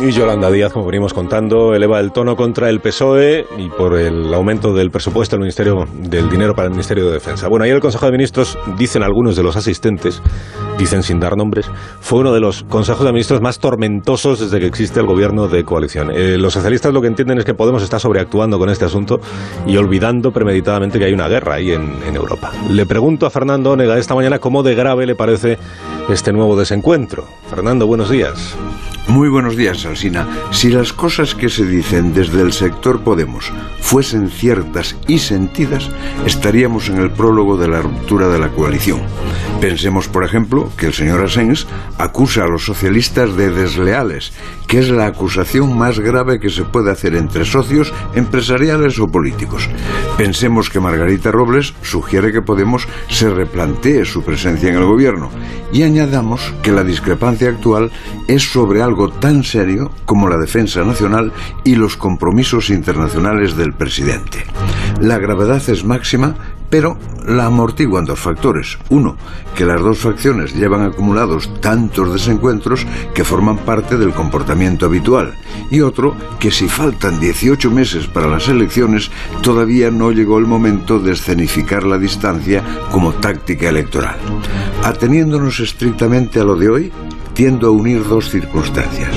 Y Yolanda Díaz, como venimos contando, eleva el tono contra el PSOE y por el aumento del presupuesto del Ministerio del dinero para el Ministerio de Defensa. Bueno, ayer el Consejo de Ministros, dicen algunos de los asistentes, dicen sin dar nombres, fue uno de los consejos de ministros más tormentosos desde que existe el gobierno de coalición. Eh, los socialistas lo que entienden es que Podemos está sobreactuando con este asunto y olvidando premeditadamente que hay una guerra ahí en, en Europa. Le pregunto a Fernando Onega esta mañana cómo de grave le parece este nuevo desencuentro. Fernando, buenos días. Muy buenos días, Alsina. Si las cosas que se dicen desde el sector Podemos fuesen ciertas y sentidas, estaríamos en el prólogo de la ruptura de la coalición. Pensemos, por ejemplo, que el señor Asens acusa a los socialistas de desleales, que es la acusación más grave que se puede hacer entre socios empresariales o políticos. Pensemos que Margarita Robles sugiere que Podemos se replantee su presencia en el gobierno y añadamos que la discrepancia actual es sobre algo tan serio como la defensa nacional y los compromisos internacionales del presidente. La gravedad es máxima pero la amortiguan dos factores. Uno, que las dos facciones llevan acumulados tantos desencuentros que forman parte del comportamiento habitual. Y otro, que si faltan 18 meses para las elecciones, todavía no llegó el momento de escenificar la distancia como táctica electoral. Ateniéndonos estrictamente a lo de hoy, tiendo a unir dos circunstancias.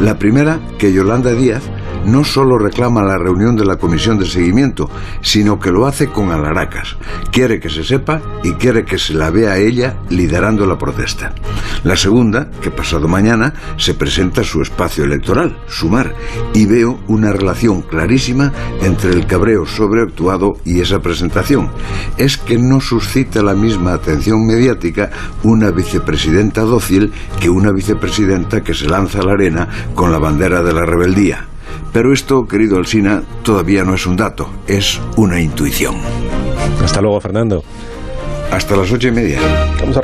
La primera, que Yolanda Díaz no solo reclama la reunión de la comisión de seguimiento, sino que lo hace con alaracas. Quiere que se sepa y quiere que se la vea a ella liderando la protesta. La segunda, que pasado mañana se presenta su espacio electoral, Sumar, y veo una relación clarísima entre el cabreo sobreactuado y esa presentación. Es que no suscita la misma atención mediática una vicepresidenta dócil que una vicepresidenta que se lanza a la arena con la bandera de la rebeldía. Pero esto, querido Alsina, todavía no es un dato, es una intuición. Hasta luego, Fernando. Hasta las ocho y media. Vamos a